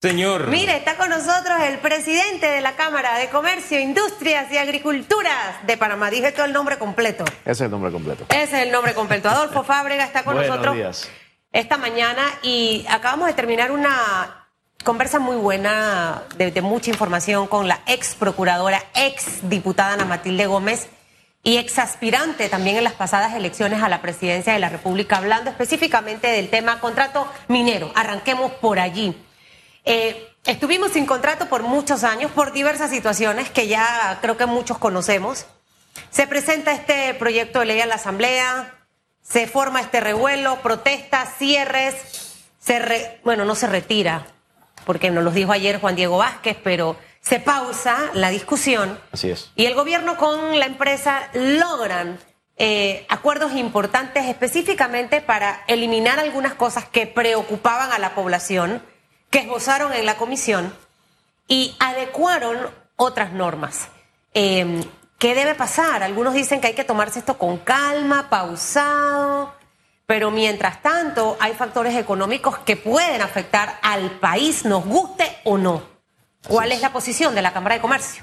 Señor. Mire, está con nosotros el presidente de la Cámara de Comercio, Industrias y Agriculturas de Panamá. Dije todo el nombre completo. Ese es el nombre completo. Ese es el nombre completo. Adolfo Fábrega está con Buenos nosotros días. esta mañana y acabamos de terminar una conversa muy buena de, de mucha información con la ex procuradora, ex diputada Ana Matilde Gómez y ex aspirante también en las pasadas elecciones a la presidencia de la República, hablando específicamente del tema contrato minero. Arranquemos por allí. Eh, estuvimos sin contrato por muchos años, por diversas situaciones que ya creo que muchos conocemos. Se presenta este proyecto de ley a la Asamblea, se forma este revuelo, protestas, cierres, se re- bueno, no se retira, porque nos lo dijo ayer Juan Diego Vázquez, pero se pausa la discusión. Así es. Y el gobierno con la empresa logran eh, acuerdos importantes específicamente para eliminar algunas cosas que preocupaban a la población, que esbozaron en la comisión y adecuaron otras normas. Eh, ¿Qué debe pasar? Algunos dicen que hay que tomarse esto con calma, pausado, pero mientras tanto hay factores económicos que pueden afectar al país, nos guste o no. ¿Cuál es la posición de la Cámara de Comercio?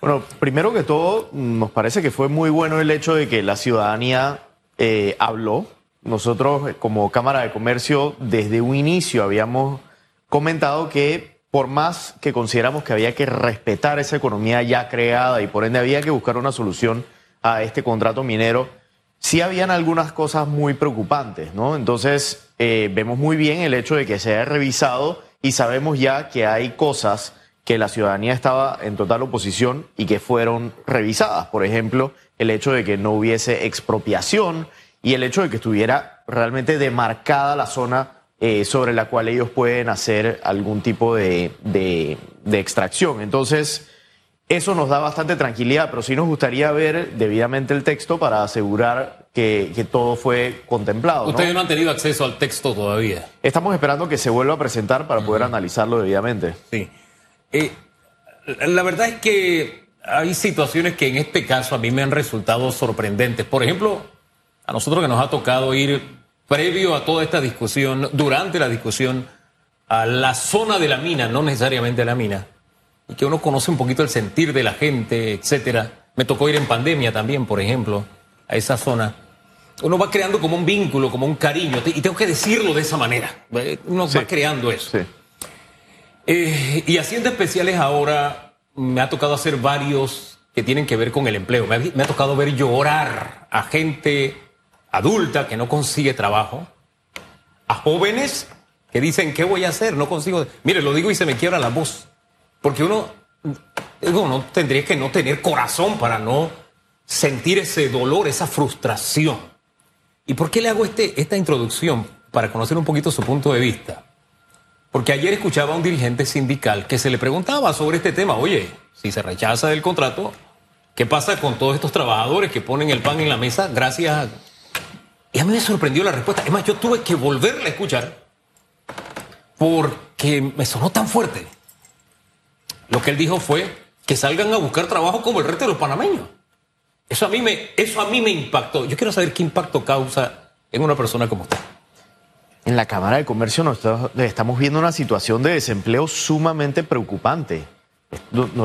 Bueno, primero que todo, nos parece que fue muy bueno el hecho de que la ciudadanía eh, habló. Nosotros, eh, como Cámara de Comercio, desde un inicio habíamos comentado que por más que consideramos que había que respetar esa economía ya creada y por ende había que buscar una solución a este contrato minero, sí habían algunas cosas muy preocupantes, ¿no? Entonces, eh, vemos muy bien el hecho de que se haya revisado y sabemos ya que hay cosas que la ciudadanía estaba en total oposición y que fueron revisadas. Por ejemplo, el hecho de que no hubiese expropiación y el hecho de que estuviera realmente demarcada la zona eh, sobre la cual ellos pueden hacer algún tipo de, de- de extracción. Entonces, eso nos da bastante tranquilidad, pero sí nos gustaría ver debidamente el texto para asegurar que, que todo fue contemplado. Ustedes no han tenido acceso al texto todavía. Estamos esperando que se vuelva a presentar para poder analizarlo debidamente. Sí. Eh, la verdad es que hay situaciones que en este caso a mí me han resultado sorprendentes. Por ejemplo, a nosotros que nos ha tocado ir previo a toda esta discusión, durante la discusión, a la zona de la mina, no necesariamente a la mina, y que uno conoce un poquito el sentir de la gente, etcétera. Me tocó ir en pandemia también, por ejemplo, a esa zona. Uno va creando como un vínculo, como un cariño, y tengo que decirlo de esa manera. Eh, Uno Sí. va creando eso. Sí. Eh, y haciendo especiales ahora, me ha tocado hacer varios que tienen que ver con el empleo. Me ha, me ha tocado ver llorar a gente adulta que no consigue trabajo, a jóvenes que dicen, ¿qué voy a hacer? No consigo. Mire, lo digo y se me quiebra la voz. Porque uno, uno tendría que no tener corazón para no sentir ese dolor, esa frustración. ¿Y por qué le hago este, esta introducción? Para conocer un poquito su punto de vista. Porque ayer escuchaba a un dirigente sindical que se le preguntaba sobre este tema, oye, si se rechaza el contrato, ¿qué pasa con todos estos trabajadores que ponen el pan en la mesa gracias a... Y a mí me sorprendió la respuesta. Es más, yo tuve que volverla a escuchar porque me sonó tan fuerte. Lo que él dijo fue que salgan a buscar trabajo como el resto de los panameños. Eso a mí me, eso a mí me impactó. Yo quiero saber qué impacto causa en una persona como usted. En la Cámara de Comercio nosotros estamos viendo una situación de desempleo sumamente preocupante.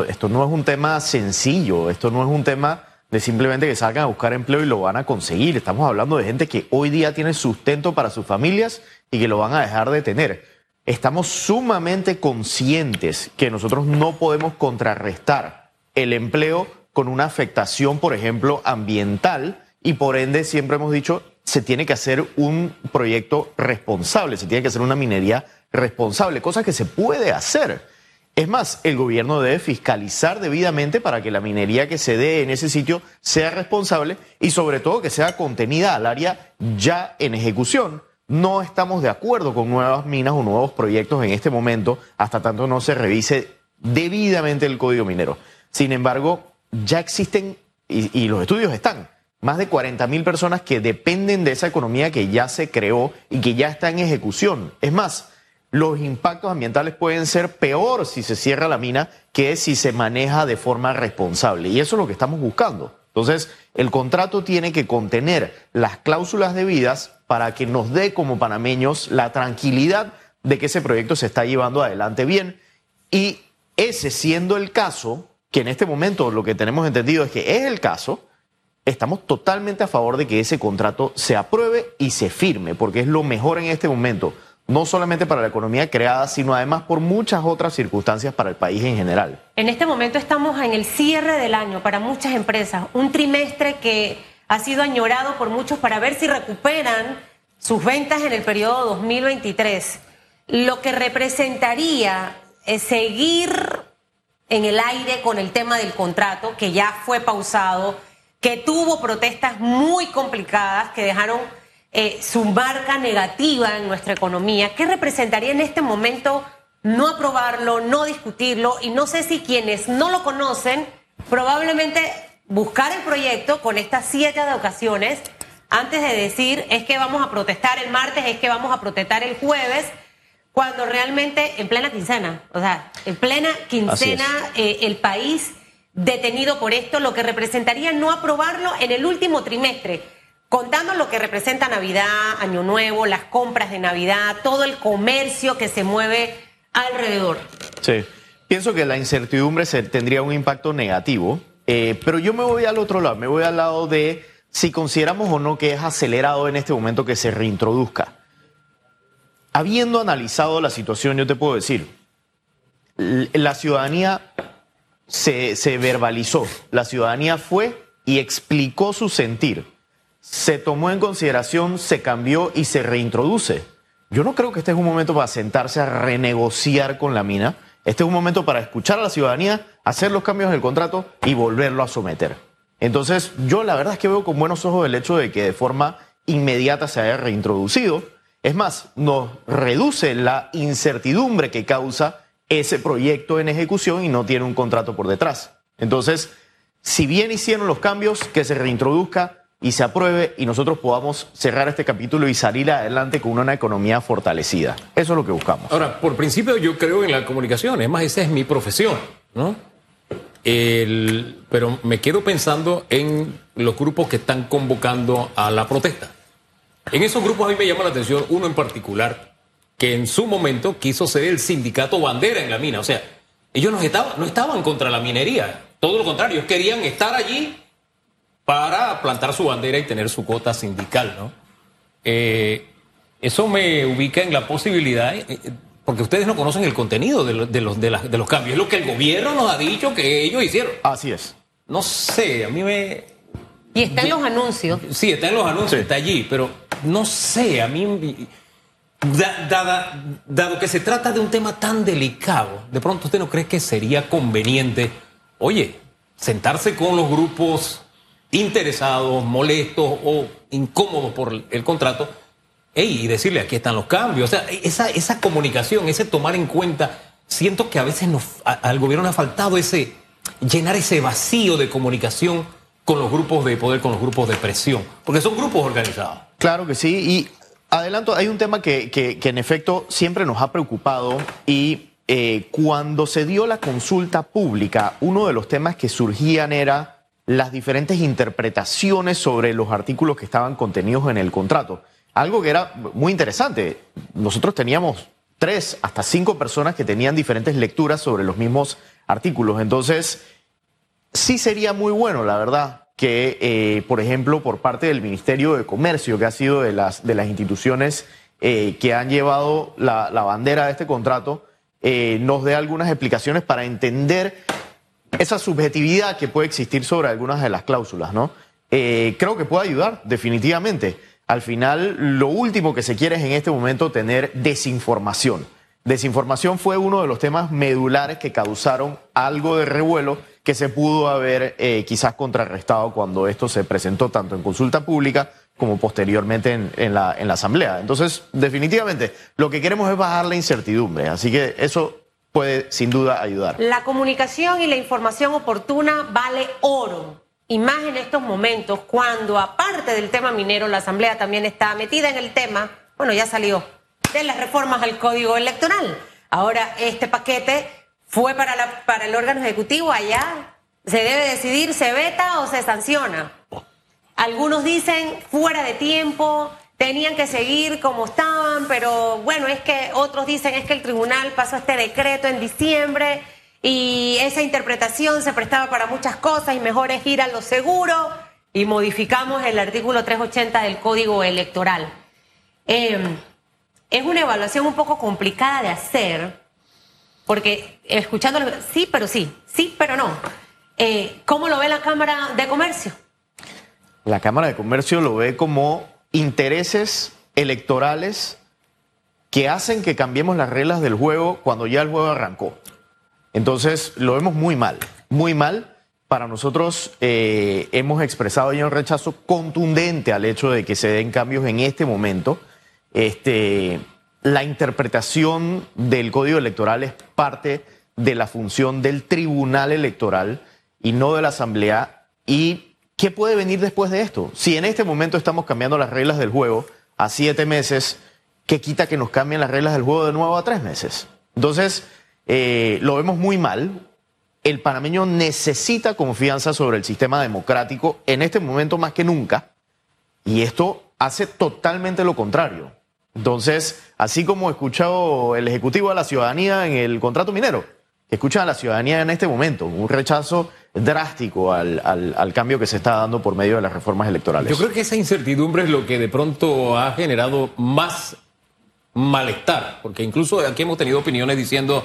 Esto no es un tema sencillo, esto no es un tema de simplemente que salgan a buscar empleo y lo van a conseguir. Estamos hablando de gente que hoy día tiene sustento para sus familias y que lo van a dejar de tener. Estamos sumamente conscientes que nosotros no podemos contrarrestar el empleo con una afectación, por ejemplo, ambiental y por ende siempre hemos dicho se tiene que hacer un proyecto responsable, se tiene que hacer una minería responsable, cosa que se puede hacer. Es más, el gobierno debe fiscalizar debidamente para que la minería que se dé en ese sitio sea responsable y sobre todo que sea contenida al área ya en ejecución. No estamos de acuerdo con nuevas minas o nuevos proyectos en este momento hasta tanto no se revise debidamente el código minero. Sin embargo, ya existen y, y los estudios están más de 40 mil personas que dependen de esa economía que ya se creó y que ya está en ejecución. Es más, los impactos ambientales pueden ser peor si se cierra la mina que si se maneja de forma responsable. Y eso es lo que estamos buscando. Entonces, el contrato tiene que contener las cláusulas debidas para que nos dé como panameños la tranquilidad de que ese proyecto se está llevando adelante bien. Y ese siendo el caso, que en este momento lo que tenemos entendido es que es el caso, estamos totalmente a favor de que ese contrato se apruebe y se firme, porque es lo mejor en este momento, no solamente para la economía creada, sino además por muchas otras circunstancias para el país en general. En este momento estamos en el cierre del año para muchas empresas, un trimestre que ha sido añorado por muchos para ver si recuperan sus ventas en el periodo 2023, lo que representaría es seguir en el aire con el tema del contrato, que ya fue pausado, que tuvo protestas muy complicadas que dejaron eh, su marca negativa en nuestra economía. ¿Qué representaría en este momento no aprobarlo, no discutirlo? Y no sé si quienes no lo conocen, probablemente buscar el proyecto con estas siete ocasiones antes de decir es que vamos a protestar el martes, es que vamos a protestar el jueves, cuando realmente en plena quincena, o sea, en plena quincena eh, el país detenido por esto, lo que representaría no aprobarlo en el último trimestre, contando lo que representa Navidad, Año Nuevo, las compras de Navidad, todo el comercio que se mueve alrededor. Sí, pienso que la incertidumbre tendría un impacto negativo, eh, pero yo me voy al otro lado, me voy al lado de si consideramos o no que es acelerado en este momento que se reintroduzca. Habiendo analizado la situación, yo te puedo decir, la ciudadanía se, se verbalizó, la ciudadanía fue y explicó su sentir, se tomó en consideración, se cambió y se reintroduce. Yo no creo que este es un momento para sentarse a renegociar con la mina. Este es un momento para escuchar a la ciudadanía, hacer los cambios del contrato y volverlo a someter. Entonces, yo la verdad es que veo con buenos ojos el hecho de que de forma inmediata se haya reintroducido. Es más, nos reduce la incertidumbre que causa ese proyecto en ejecución y no tiene un contrato por detrás. Entonces, si bien hicieron los cambios, que se reintroduzca y se apruebe y nosotros podamos cerrar este capítulo y salir adelante con una economía fortalecida. Eso es lo que buscamos. Ahora, por principio yo creo en la comunicación, es más, esa es mi profesión, ¿no? Pero me quedo pensando en los grupos que están convocando a la protesta. En esos grupos a mí me llama la atención uno en particular que en su momento quiso ser el sindicato bandera en la mina. O sea, ellos no estaban, no estaban contra la minería, todo lo contrario, ellos querían estar allí para plantar su bandera y tener su cuota sindical, ¿no? Eh, eso me ubica en la posibilidad eh, porque ustedes no conocen el contenido de, los, de, los, de, los cambios. Es lo que el gobierno nos ha dicho que ellos hicieron. Así es. No sé, a mí me... Y está en los anuncios. Sí, está en los anuncios, está allí, pero no sé, a mí... dado que se trata de un tema tan delicado, de pronto usted no cree que sería conveniente, oye, sentarse con los grupos interesados, molestos o incómodos por el contrato y decirle aquí están los cambios. O sea, esa, esa comunicación, ese tomar en cuenta, siento que a veces al gobierno le ha faltado ese, llenar ese vacío de comunicación con los grupos de poder, con los grupos de presión, porque son grupos organizados. Claro que sí, y adelanto, hay un tema que, que, en efecto siempre nos ha preocupado y eh, cuando se dio la consulta pública, uno de los temas que surgían era las diferentes interpretaciones sobre los artículos que estaban contenidos en el contrato algo que era muy interesante. Nosotros teníamos tres hasta cinco personas que tenían diferentes lecturas sobre los mismos artículos. Entonces, sí sería muy bueno, la verdad, que, eh, por ejemplo, por parte del Ministerio de Comercio, que ha sido de las, de las instituciones eh, que han llevado la, bandera de este contrato, eh, nos dé algunas explicaciones para entender esa subjetividad que puede existir sobre algunas de las cláusulas, ¿no? creo que puede ayudar, definitivamente al final lo último que se quiere es en este momento tener desinformación. Desinformación fue uno de los temas medulares que causaron algo de revuelo que se pudo haber eh, quizás contrarrestado cuando esto se presentó tanto en consulta pública como posteriormente en, la, en la Asamblea. Entonces, definitivamente, lo que queremos es bajar la incertidumbre, así que eso puede sin duda ayudar. La comunicación y la información oportuna vale oro y más en estos momentos, cuando aparte del tema minero, la Asamblea también está metida en el tema, bueno, ya salió, de las reformas al Código Electoral. Ahora, este paquete fue para, la, para el órgano ejecutivo allá. Se debe decidir, se veta o se sanciona. Algunos dicen fuera de tiempo, tenían que seguir como estaban, pero bueno, es que otros dicen es que el tribunal pasó este decreto en diciembre y esa interpretación se prestaba para muchas cosas y mejor es ir a lo seguro y modificamos el artículo 380 del Código Electoral. Em, es una evaluación un poco complicada de hacer, porque escuchándolo, sí, pero sí, sí, pero no. Eh, ¿Cómo lo ve la Cámara de Comercio? La Cámara de Comercio lo ve como intereses electorales que hacen que cambiemos las reglas del juego cuando ya el juego arrancó. Entonces, lo vemos muy mal, muy mal. Para nosotros eh, hemos expresado ya un rechazo contundente al hecho de que se den cambios en este momento. Este, la interpretación del código electoral es parte de la función del tribunal electoral y no de la asamblea. ¿Y qué puede venir después de esto? Si en este momento estamos cambiando las reglas del juego a siete meses, ¿qué quita que nos cambien las reglas del juego de nuevo a tres meses? Entonces, eh, lo vemos muy mal. El panameño necesita confianza sobre el sistema democrático en este momento más que nunca. Y esto hace totalmente lo contrario. Entonces, así como escuchado el Ejecutivo a la ciudadanía en el contrato minero, escucha a la ciudadanía en este momento, un rechazo drástico al, al, cambio que se está dando por medio de las reformas electorales. Yo creo que esa incertidumbre es lo que de pronto ha generado más malestar, porque incluso aquí hemos tenido opiniones diciendo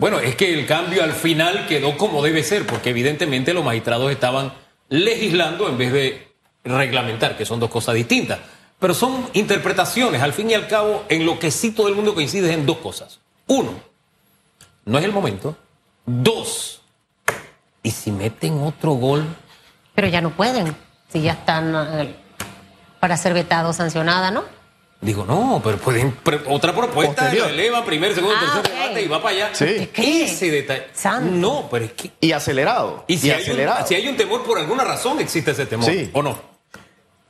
bueno, es que el cambio al final quedó como debe ser, porque evidentemente los magistrados estaban legislando en vez de reglamentar, que son dos cosas distintas. Pero son interpretaciones, al fin y al cabo, en lo que sí todo el mundo coincide en dos cosas. Uno, no es el momento. Dos, ¿y si meten otro gol? Pero ya no pueden, si ya están eh, para ser vetados, sancionada, ¿no? Digo, no, pero pueden otra propuesta lo eleva primer, segundo, ah, tercer debate y va para allá. Sí. ¿Qué? Ese detalle. No, pero es que. Y acelerado. Y si, hay, acelerado. Un, si hay un temor por alguna razón, existe ese temor. Sí. ¿O no?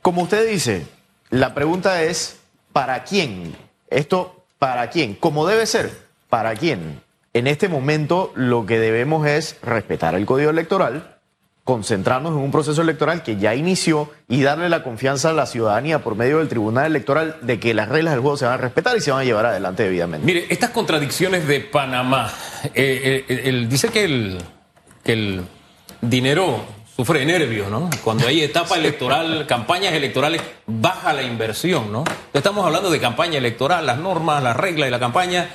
Como usted dice, la pregunta es: ¿para quién? Esto, ¿para quién? Como debe ser, ¿para quién? En este momento, lo que debemos es respetar el código electoral concentrarnos en un proceso electoral que ya inició y darle la confianza a la ciudadanía por medio del Tribunal Electoral de que las reglas del juego se van a respetar y se van a llevar adelante debidamente. Mire, estas contradicciones de Panamá, eh, eh dice que el, que el dinero sufre nervios, ¿no? Cuando hay etapa electoral, campañas electorales, baja la inversión, ¿no? Estamos hablando de campaña electoral, las normas, las reglas y la campaña,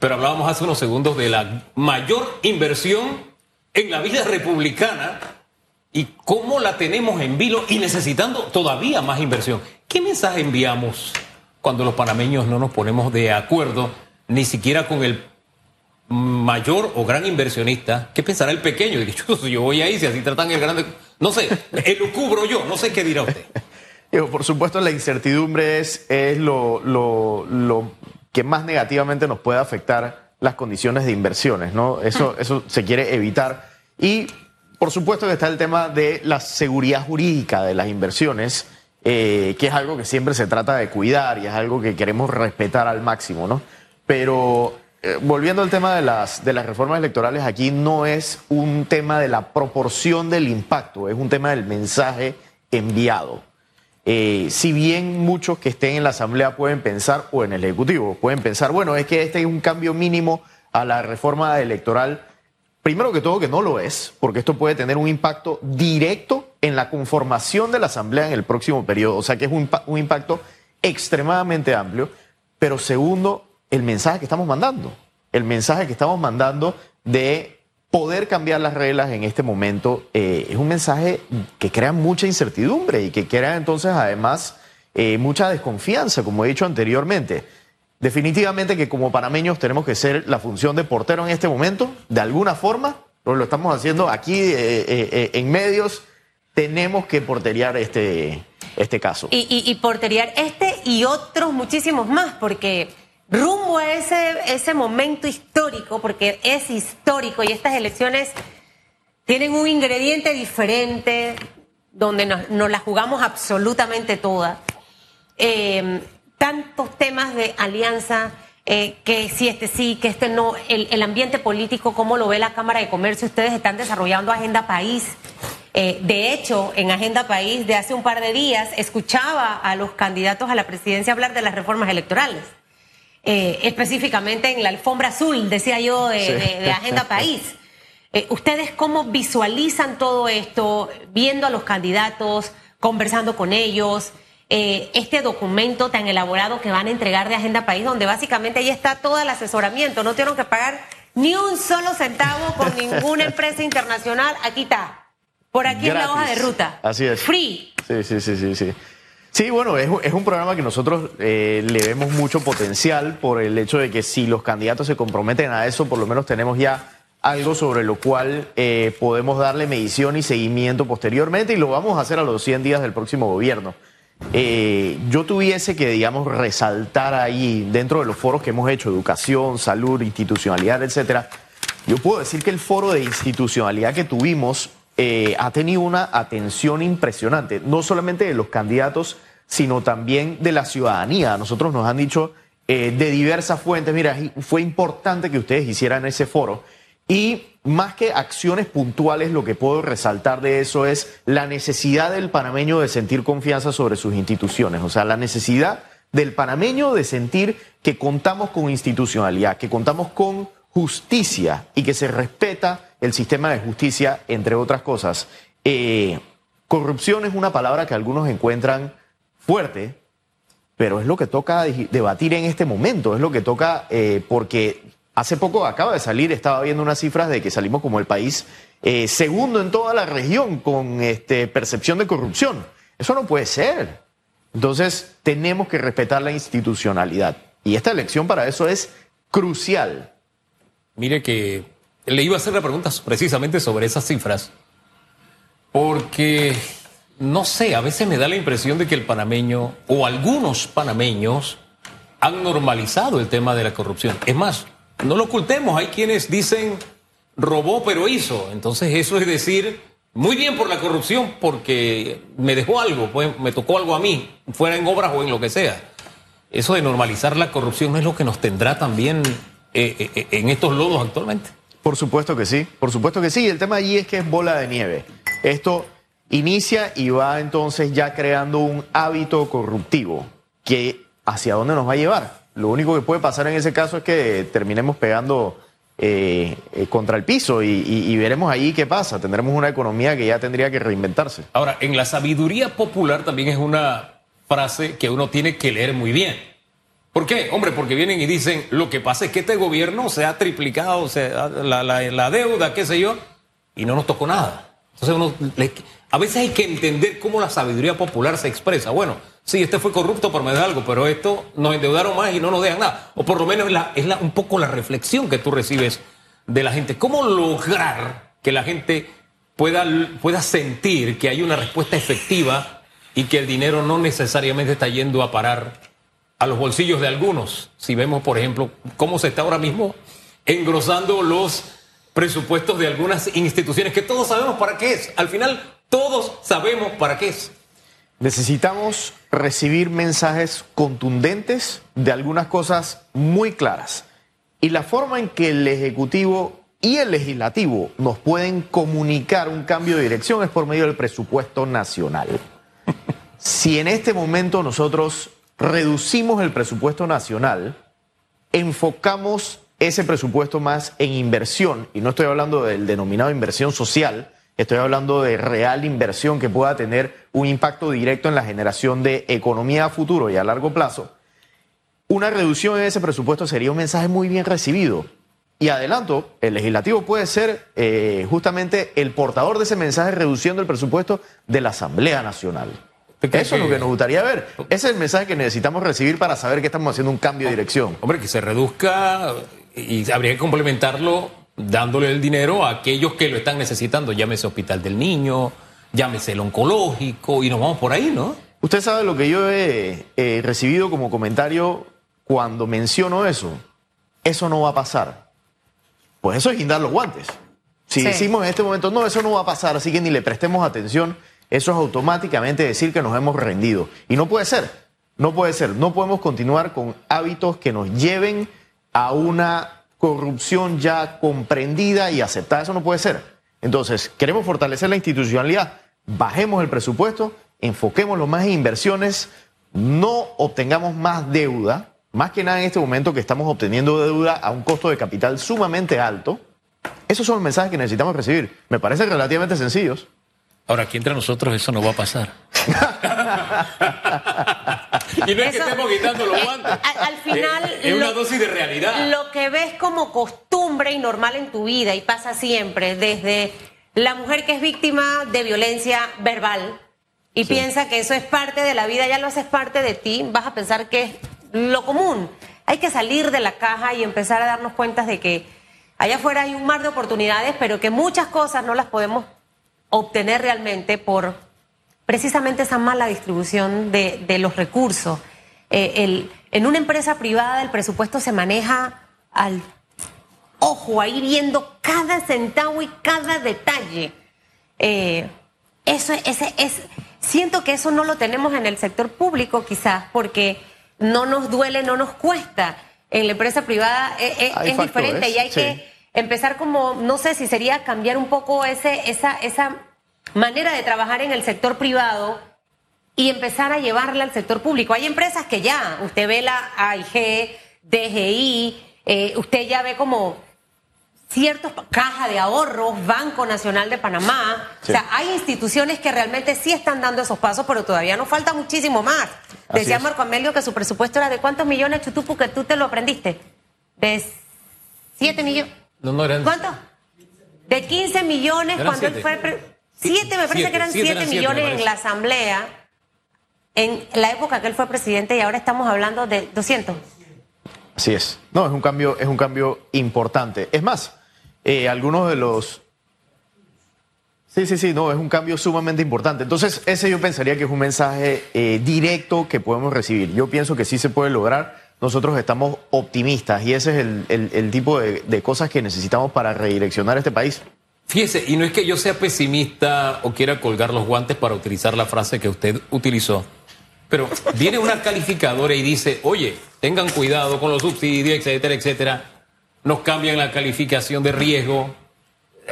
pero hablábamos hace unos segundos de la mayor inversión en la vida republicana y cómo la tenemos en vilo y necesitando todavía más inversión. ¿Qué mensaje enviamos cuando los panameños no nos ponemos de acuerdo ni siquiera con el mayor o gran inversionista? ¿Qué pensará el pequeño? Yo, yo voy ahí, si así tratan el grande... No sé, lo cubro yo, no sé qué dirá usted. por supuesto, la incertidumbre es, es lo, que más negativamente nos puede afectar las condiciones de inversiones, ¿no? Eso, eso se quiere evitar. Y por supuesto que está el tema de la seguridad jurídica de las inversiones, eh, que es algo que siempre se trata de cuidar y es algo que queremos respetar al máximo, ¿no? Pero eh, volviendo al tema de las, de las reformas electorales, aquí no es un tema de la proporción del impacto, es un tema del mensaje enviado. Eh, si bien muchos que estén en la Asamblea pueden pensar, o en el Ejecutivo, pueden pensar, bueno, es que este es un cambio mínimo a la reforma electoral Primero que todo que no lo es, porque esto puede tener un impacto directo en la conformación de la Asamblea en el próximo periodo, o sea que es un, impacto extremadamente amplio. Pero segundo, el mensaje que estamos mandando, el mensaje que estamos mandando de poder cambiar las reglas en este momento eh, es un mensaje que crea mucha incertidumbre y que crea entonces además eh, mucha desconfianza, como he dicho anteriormente. Definitivamente que como panameños tenemos que ser la función de portero en este momento, de alguna forma, lo estamos haciendo aquí eh, en medios, tenemos que porteriar este, este caso. Y, y, porteriar este y otros muchísimos más, porque rumbo a ese, ese momento histórico, porque es histórico y estas elecciones tienen un ingrediente diferente, donde nos, nos la jugamos absolutamente todas tantos temas de alianza, eh, que si este sí, que este no, el, ambiente político, cómo lo ve la Cámara de Comercio, ustedes están desarrollando agenda país. Eh, de hecho, en Agenda País de hace un par de días escuchaba a los candidatos a la presidencia hablar de las reformas electorales. Eh, específicamente en la alfombra azul, decía yo, de, Agenda País. Eh, ¿Ustedes cómo visualizan todo esto, viendo a los candidatos, conversando con ellos? este documento tan elaborado que van a entregar de Agenda País, donde básicamente ahí está todo el asesoramiento, no tuvieron que pagar ni un solo centavo con ninguna empresa internacional, aquí está por aquí es la hoja de ruta. Así es. Free. Sí, sí, sí, sí. Sí, sí bueno, es, un programa que nosotros eh, le vemos mucho potencial por el hecho de que si los candidatos se comprometen a eso, por lo menos tenemos ya algo sobre lo cual eh, podemos darle medición y seguimiento posteriormente y lo vamos a hacer a los 100 días del próximo gobierno. Eh, yo tuviese que, digamos, resaltar ahí, dentro de los foros que hemos hecho, educación, salud, institucionalidad, etcétera, yo puedo decir que el foro de institucionalidad que tuvimos eh, ha tenido una atención impresionante, no solamente de los candidatos, sino también de la ciudadanía. Nosotros nos han dicho eh, de diversas fuentes, mira, fue importante que ustedes hicieran ese foro. Y más que acciones puntuales, lo que puedo resaltar de eso es la necesidad del panameño de sentir confianza sobre sus instituciones, o sea, la necesidad del panameño de sentir que contamos con institucionalidad, que contamos con justicia y que se respeta el sistema de justicia, entre otras cosas. Eh, corrupción es una palabra que algunos encuentran fuerte, pero es lo que toca debatir en este momento, es lo que toca eh, porque hace poco acaba de salir, estaba viendo unas cifras de que salimos como el país eh, segundo en toda la región con este, percepción de corrupción. Eso no puede ser. Entonces tenemos que respetar la institucionalidad. Y esta elección para eso es crucial. Mire que le iba a hacer la pregunta precisamente sobre esas cifras, porque no sé, a veces me da la impresión de que el panameño o algunos panameños han normalizado el tema de la corrupción. Es más, no lo ocultemos, hay quienes dicen robó pero hizo. Entonces eso es decir, muy bien por la corrupción porque me dejó algo, pues, me tocó algo a mí, fuera en obras o en lo que sea. Eso de normalizar la corrupción es lo que nos tendrá también eh, eh, eh, en estos lodos actualmente. Por supuesto que sí, por supuesto que sí. El tema allí es que es bola de nieve. Esto inicia y va entonces ya creando un hábito corruptivo que hacia dónde nos va a llevar. Lo único que puede pasar en ese caso es que terminemos pegando eh, eh, contra el piso y, y, veremos ahí qué pasa. Tendremos una economía que ya tendría que reinventarse. Ahora, en la sabiduría popular también es una frase que uno tiene que leer muy bien. ¿Por qué? Hombre, porque vienen y dicen, lo que pasa es que este gobierno se ha triplicado la, deuda, qué sé yo, y no nos tocó nada. Entonces a veces hay que entender cómo la sabiduría popular se expresa. Bueno, sí, este fue corrupto por medio algo, pero esto nos endeudaron más y no nos dejan nada. O por lo menos es, la, un poco la reflexión que tú recibes de la gente. ¿Cómo lograr que la gente pueda, pueda sentir que hay una respuesta efectiva y que el dinero no necesariamente está yendo a parar a los bolsillos de algunos. Si vemos, por ejemplo, cómo se está ahora mismo engrosando los presupuestos de algunas instituciones que todos sabemos para qué es. Al final, todos sabemos para qué es. Necesitamos recibir mensajes contundentes de algunas cosas muy claras. Y la forma en que el Ejecutivo y el Legislativo nos pueden comunicar un cambio de dirección es por medio del presupuesto nacional. Si en este momento nosotros reducimos el presupuesto nacional, enfocamos ese presupuesto más en inversión, y no estoy hablando del denominado inversión social, estoy hablando de real inversión que pueda tener un impacto directo en la generación de economía a futuro y a largo plazo, una reducción en ese presupuesto sería un mensaje muy bien recibido. Y adelanto, el legislativo puede ser eh, justamente el portador de ese mensaje reduciendo el presupuesto de la Asamblea Nacional. Eso es lo que nos gustaría ver. Ese es el mensaje que necesitamos recibir para saber que estamos haciendo un cambio de dirección. Hombre, que se reduzca y habría que complementarlo dándole el dinero a aquellos que lo están necesitando. Llámese Hospital del Niño, llámese el oncológico y nos vamos por ahí, ¿no? Usted sabe lo que yo he, recibido como comentario cuando menciono eso. Eso no va a pasar. Pues eso es guindar los guantes. Si decimos en este momento, no, eso no va a pasar, así que ni le prestemos atención eso es automáticamente decir que nos hemos rendido. Y no puede ser, no puede ser. No podemos continuar con hábitos que nos lleven a una corrupción ya comprendida y aceptada. Eso no puede ser. Entonces, queremos fortalecer la institucionalidad, bajemos el presupuesto, enfoquémoslo más en inversiones, no obtengamos más deuda, más que nada en este momento que estamos obteniendo deuda a un costo de capital sumamente alto. Esos son los mensajes que necesitamos recibir. Me parecen relativamente sencillos. Ahora, aquí entre nosotros eso no va a pasar. y no es que estemos quitando los guantes. Al, final. es una dosis de realidad. Lo que ves como costumbre y normal en tu vida y pasa siempre, desde la mujer que es víctima de violencia verbal y piensa que eso es parte de la vida, ya lo haces parte de ti, vas a pensar que es lo común. Hay que salir de la caja y empezar a darnos cuenta de que allá afuera hay un mar de oportunidades, pero que muchas cosas no las podemos obtener realmente por precisamente esa mala distribución de, los recursos. Eh, en una empresa privada el presupuesto se maneja al ojo, ahí viendo cada centavo y cada detalle. Eh, eso ese, es, siento que eso no lo tenemos en el sector público quizás, porque no nos duele, no nos cuesta. En la empresa privada eh, es, diferente y hay que empezar como, no sé si sería cambiar un poco ese, esa, esa manera de trabajar en el sector privado y empezar a llevarla al sector público. Hay empresas que ya, usted ve la AIG, DGI, eh, usted ya ve como ciertos caja de ahorros, Banco Nacional de Panamá. O sea, hay instituciones que realmente sí están dando esos pasos, pero todavía nos falta muchísimo más. Decía Marco Amelio que su presupuesto era de cuántos millones, Chutupu, que tú te lo aprendiste. De 7 millones. No, no eran. ¿Cuánto? De 15 millones cuando él fue. Siete, me parece que eran 7 millones en la asamblea en la época que él fue presidente y ahora estamos hablando de 200. Así es. No, es un cambio, es un cambio importante. Es más, eh, algunos de los... Sí, sí, sí, no, es un cambio sumamente importante. Entonces, ese yo pensaría que es un mensaje eh, directo que podemos recibir. Yo pienso que sí se puede lograr. Nosotros estamos optimistas y ese es el, tipo de, de cosas que necesitamos para redireccionar este país. Fíjese, y no es que yo sea pesimista o quiera colgar los guantes para utilizar la frase que usted utilizó, pero viene una calificadora y dice, oye, tengan cuidado con los subsidios, etcétera, etcétera nos cambian la calificación de riesgo,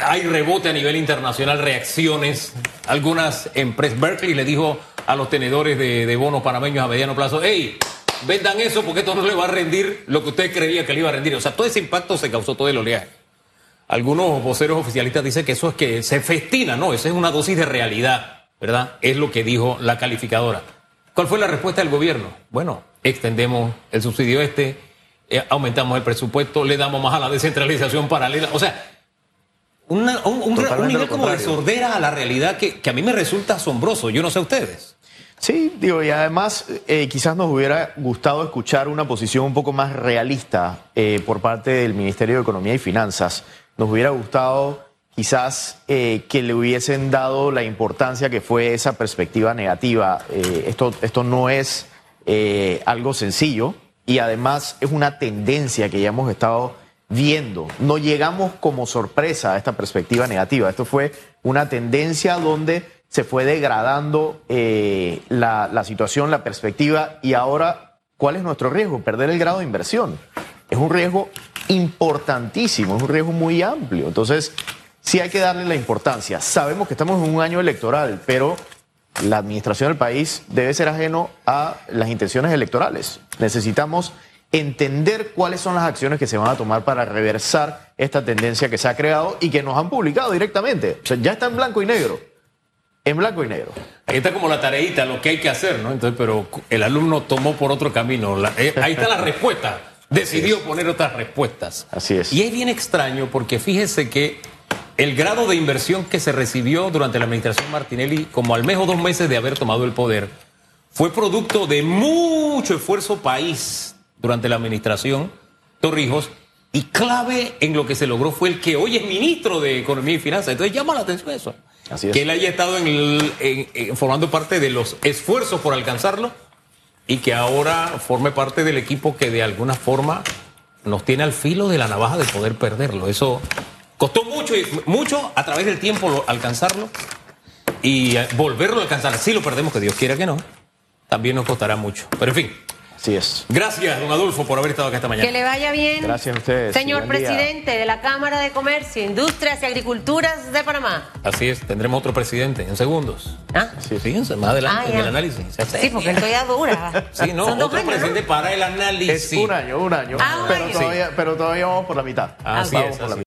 hay rebote a nivel internacional, reacciones. Algunas empresas, Berkeley le dijo a los tenedores de, bonos panameños a mediano plazo, hey, vendan eso porque esto no le va a rendir lo que usted creía que le iba a rendir. O sea, todo ese impacto se causó todo el oleaje. Algunos voceros oficialistas dicen que eso es que se festina, no, esa es una dosis de realidad, ¿verdad? Es lo que dijo la calificadora. ¿Cuál fue la respuesta del gobierno? Bueno, extendemos el subsidio este, eh, aumentamos el presupuesto, le damos más a la descentralización paralela. O sea, un, nivel como de sordera a la realidad que, a mí me resulta asombroso. Yo no sé ustedes. Sí, digo, y además eh, quizás nos hubiera gustado escuchar una posición un poco más realista eh, por parte del Ministerio de Economía y Finanzas. Nos hubiera gustado quizás que le hubiesen dado la importancia que fue esa perspectiva negativa. esto, esto no es algo sencillo y además es una tendencia que ya hemos estado viendo. No llegamos como sorpresa a esta perspectiva negativa. Esto fue una tendencia donde se fue degradando eh, la, situación, la perspectiva y ahora, ¿cuál es nuestro riesgo? Perder el grado de inversión. Es un riesgo importantísimo, es un riesgo muy amplio. Entonces, sí hay que darle la importancia. Sabemos que estamos en un año electoral, pero la administración del país debe ser ajeno a las intenciones electorales. Necesitamos entender cuáles son las acciones que se van a tomar para reversar esta tendencia que se ha creado y que nos han publicado directamente. O sea, ya está en blanco y negro. En blanco y negro. Ahí está como la tareita, lo que hay que hacer, ¿no? Entonces, pero el alumno tomó por otro camino. Eh, ahí está la respuesta. Decidió poner otras respuestas. Así es. Y es bien extraño porque fíjese que el grado de inversión que se recibió durante la administración Martinelli, como al mes o dos meses de haber tomado el poder, fue producto de mucho esfuerzo país durante la administración Torrijos y clave en lo que se logró fue el que hoy es ministro de Economía y Finanzas. Entonces llama la atención eso. Que él haya estado formando parte de los esfuerzos por alcanzarlo y que ahora forme parte del equipo que de alguna forma nos tiene al filo de la navaja de poder perderlo. Eso Costó mucho, mucho a través del tiempo alcanzarlo y eh, volverlo a alcanzar. Si lo perdemos, que Dios quiera que no, también nos costará mucho. Pero en fin, Así es. Gracias, don Adolfo, por haber estado acá esta mañana. Que le vaya bien. Gracias a ustedes. Señor día. presidente de la Cámara de Comercio, Industrias y Agriculturas de Panamá. Así es, tendremos otro presidente en segundos. ¿Ah? Sí, Fíjense, más adelante Ah, en el análisis. Se hace- Sí, porque esto ya dura. Sí, no, Son dos otro años, ¿no? presidente para el análisis. Es un año, un año. Ah, un pero, año. Todavía, pero todavía vamos por la mitad. Así Vamos es, por la así